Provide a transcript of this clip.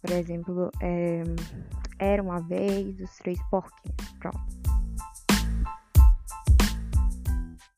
por exemplo, é, Era uma vez os três porquinhos. Pronto.